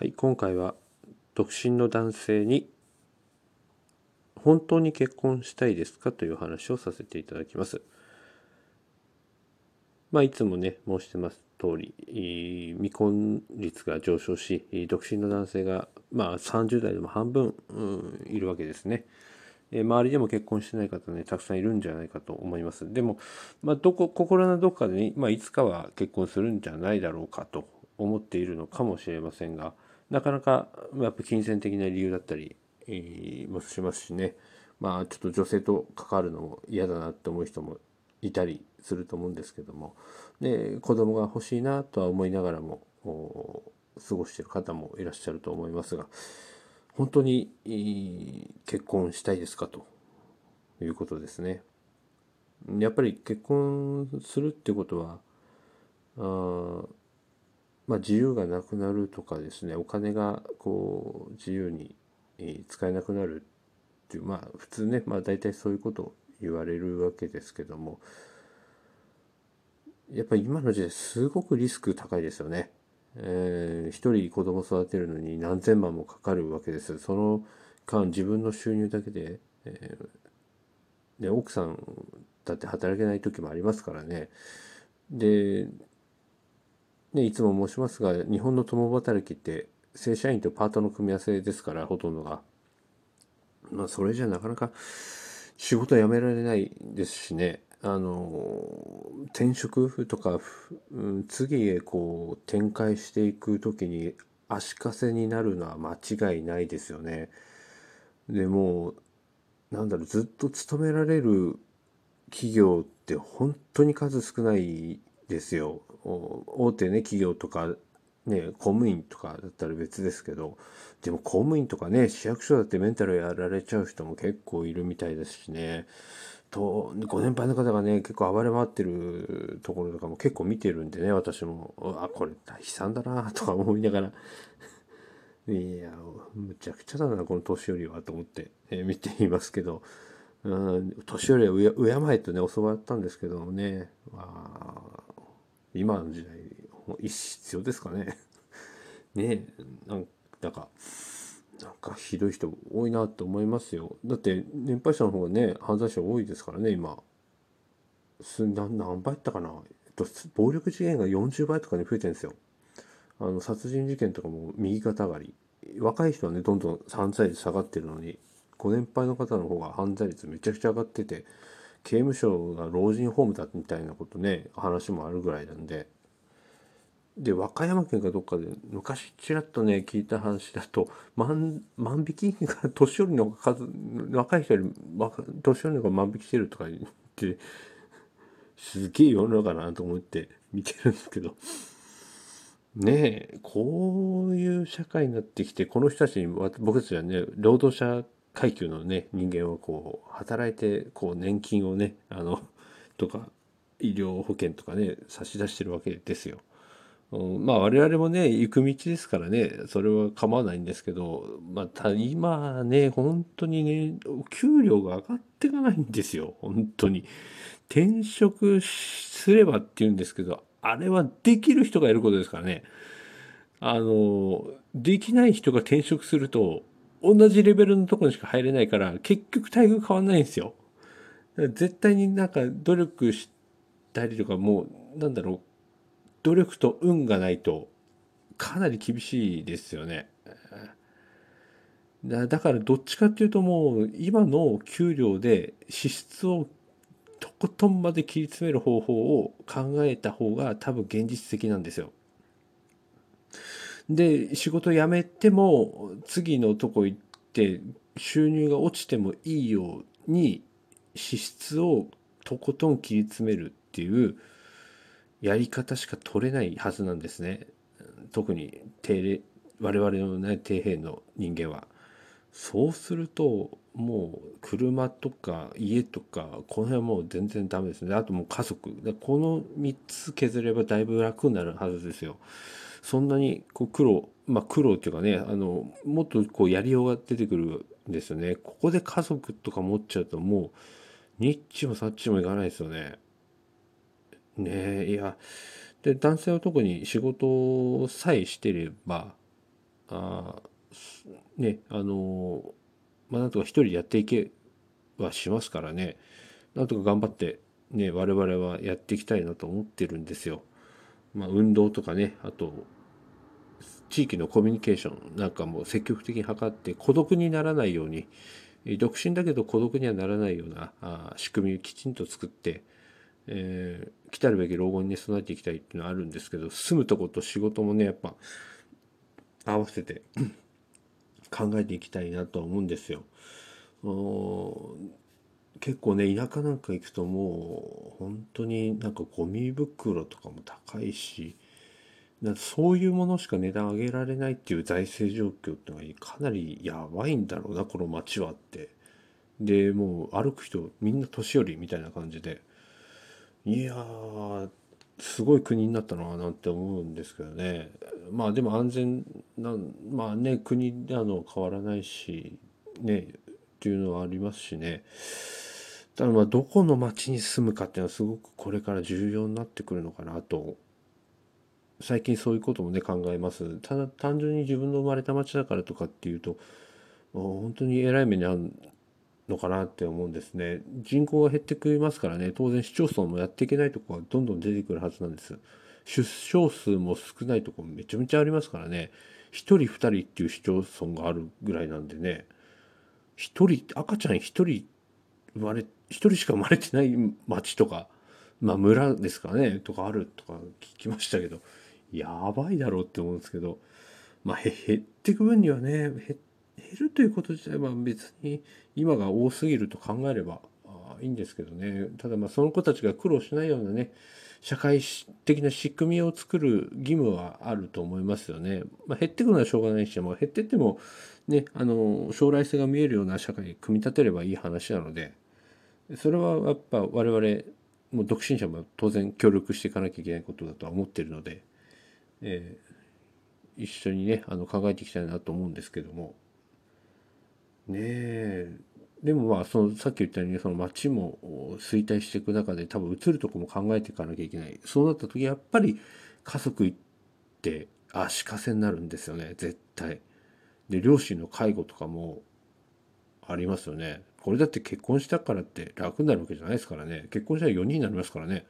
はい、今回は独身の男性に本当に結婚したいですか？という話をさせていただきます。まあ、いつもね、申してます通り、未婚率が上昇し、独身の男性が、まあ、30代でも半分、うん、いるわけですね。周りでも結婚してない方ね、たくさんいるんじゃないかと思います。でも、まあ、どこ、心のどこかでね、まあ、いつかは結婚するんじゃないだろうかと思っているのかもしれませんが、なかなか、やっぱ金銭的な理由だったり、えー、もしますしね、まあ、ちょっと女性と関わるのも嫌だなって思う人もいたりすると思うんですけども。で子供が欲しいなとは思いながらも過ごしている方もいらっしゃると思いますが。本当に結婚したいですかということですね。やっぱり結婚するってことはあまあ自由がなくなるとかですねお金がこう自由に使えなくなるっていうまあ普通ねまあ大体そういうことを言われるわけですけどもやっぱり今の時代すごくリスク高いですよね。えー、一人子供育てるのに何千万もかかるわけです。その間自分の収入だけで、えー、で奥さんだって働けない時もありますからね。で、ね、いつも申しますが日本の共働きって正社員とパートの組み合わせですからほとんどが。まあそれじゃなかなか仕事辞められないですしね。あの転職とか、うん、次へこう展開していく時に足かせになるのは間違いないですよね。でもなんだろうずっと勤められる企業って本当に数少ないですよ。大手ね企業とかね公務員とかだったら別ですけどでも公務員とかね市役所だってメンタルやられちゃう人も結構いるみたいですしね。とご年配の方がね結構暴れ回ってるところとかも結構見てるんでね私も。あこれ大悲惨だなとか思いながら。いやむちゃくちゃだなこの年寄りはと思って、えー、見ていますけど、うん、年寄りは敬えとね教わったんですけどもね、まあ、今の時代必要ですかね ねえなんかなんかひどい人多いなって思いますよ。だって年配者の方がね犯罪者多いですからね今。す何何倍ったかな、えっと、暴力事件が40倍とかに増えてるんですよ。あの殺人事件とかも右肩上がり。若い人はねどんどん犯罪率下がってるのにご年配の方の方が犯罪率めちゃくちゃ上がってて刑務所が老人ホームだみたいなことね話もあるぐらいなんで。で和歌山県かどっかで昔ちらっとね聞いた話だと万万引きが年寄りの数若い人より年寄りの方が万引きしてるとか言ってすげえ世の中なと思って見てるんですけど。ねえこういう社会になってきてこの人たちに僕たちはね労働者階級のね人間をこう働いてこう年金をね あのとか医療保険とかね差し出してるわけですよ。まあ我々もね行く道ですからねそれは構わないんですけどまた今ね本当にね給料が上がっていかないんですよ。本当に。転職すればって言うんですけどあれはできる人がいることですからね。あのできない人が転職すると同じレベルのとこにしか入れないから結局待遇変わんないんですよ絶対になんか努力したりとかもうなんだろう努力と運がないとかなり厳しいですよね。だからどっちかっていうともう今の給料で支出をとことんまで切り詰める方法を考えた方が多分現実的なんですよ。で仕事辞めても次のとこ行って収入が落ちてもいいように支出をとことん切り詰めるっていうやり方しか取れないはずなんですね。特に定我々のね底辺の人間は。そうするともう車とか家とかこの辺はもう全然ダメですね。あともう家族。この3つ削ればだいぶ楽になるはずですよ。そんなにこう苦労、まあ苦労っていうかね、あの、もっとこうやりようが出てくるんですよね。ここで家族とか持っちゃうともう、ニッチもサッチもいかないですよね。ねいやで男性は特に仕事さえしてればあねあのまあなんとか一人でやっていけはしますからねなんとか頑張ってね我々はやっていきたいなと思ってるんですよ。まあ、運動とかねあと地域のコミュニケーションなんかも積極的に図って孤独にならないように独身だけど孤独にはならないようなあ仕組みをきちんと作って、えー、来たるべき老後にね備えていきたいっていうのはあるんですけど住むとこと仕事もねやっぱ合わせて 考えていきたいなとは思うんですよ。結構ね田舎なんか行くともう本当になんかゴミ袋とかも高いしそういうものしか値段上げられないっていう財政状況ってのはかなりやばいんだろうなこの街はって。でもう歩く人みんな年寄りみたいな感じでいやーすごい国になったななんて思うんですけどねまあでも安全なまあね国であの変わらないしねっていうのはありますしねただまあどこの町に住むかっていうのはすごくこれから重要になってくるのかなと。最近そういうこともね考えます。ただ単純に自分の生まれた町だからとかっていうと本当に偉い目に遭うのかなって思うんですね。人口が減ってくりますからね。当然市町村もやっていけないとこがどんどん出てくるはずなんです。出生数も少ないとこめちゃめちゃありますからね。1人2人っていう市町村があるぐらいなんでね。1人赤ちゃん1人生まれ1人しか生まれてない町とかまあ村ですかねとかあるとか聞きましたけどやばいだろうって思うんですけど、まあ、減っていく分にはね、減るということ自体は別に今が多すぎると考えればいいんですけどね。ただまあその子たちが苦労しないようなね、社会的な仕組みを作る義務はあると思いますよね。まあ、減っていくのはしょうがないし、まあ、減ってってもね、あの将来性が見えるような社会に組み立てればいい話なので、それはやっぱ我々もう独身者も当然協力していかなきゃいけないことだとは思ってるので、えー、一緒にねあの考えていきたいなと思うんですけどもねえでもまあそのさっき言ったようにその街も衰退していく中で多分移るとこも考えていかなきゃいけないそうなった時やっぱり家族行って足かせになるんですよね絶対。で両親の介護とかもありますよね。これだって結婚したからって楽になるわけじゃないですからね結婚したら4人になりますからね。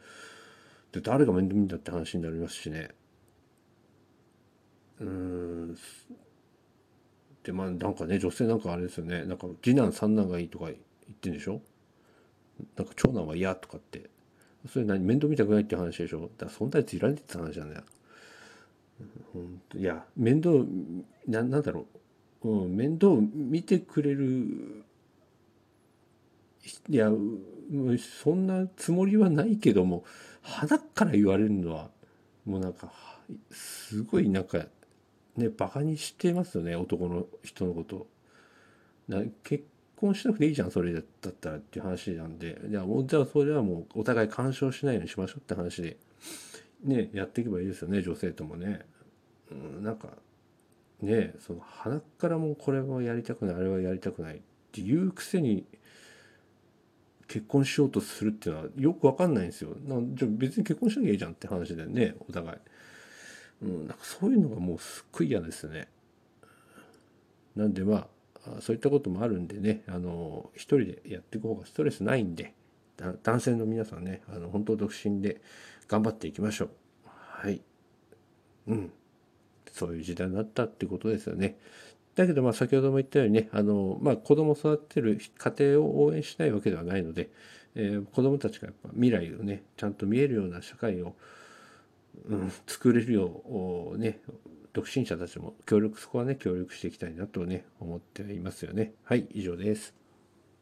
で誰が面倒見んだって話になりますしね。うんまあなんかね女性なんかあれですよね。なんか次男三男がいいとか言ってんでしょ？なんか長男は嫌とかって。それ何？面倒見たくないって話でしょ？だからそんなやついられてた話なんだよ。いや面倒ななんだろう、うん、面倒見てくれるいやそんなつもりはないけども鼻から言われるのはもうなんかすごいなんかねバカにしてますよね男の人のこと結婚しなくていいじゃんそれだったらっていう話なんでじゃあもうじゃあそれはもうお互い干渉しないようにしましょうって話でねやっていけばいいですよね女性ともね、うん、なんかねその鼻からもこれはやりたくないあれはやりたくないっていうくせに結婚しようとするっていうのはよくわかんないんですよ。なじゃ別に結婚しなきゃいいじゃんって話だよねお互い。うん、なんかそういうのがもうすっごい嫌ですね。なんでまあそういったこともあるんでねあの一人でやっていく方がストレスないんで男性の皆さんねあの本当独身で頑張っていきましょう。はい。うん。そういう時代になったってことですよね。だけどまあ先ほども言ったようにねあの、まあ、子供を育てる家庭を応援しないわけではないので、えー、子供たちがやっぱ未来をねちゃんと見えるような社会をうん、作れるようね独身者たちも協力そこはね協力していきたいなとね思っていますよね。はい以上です。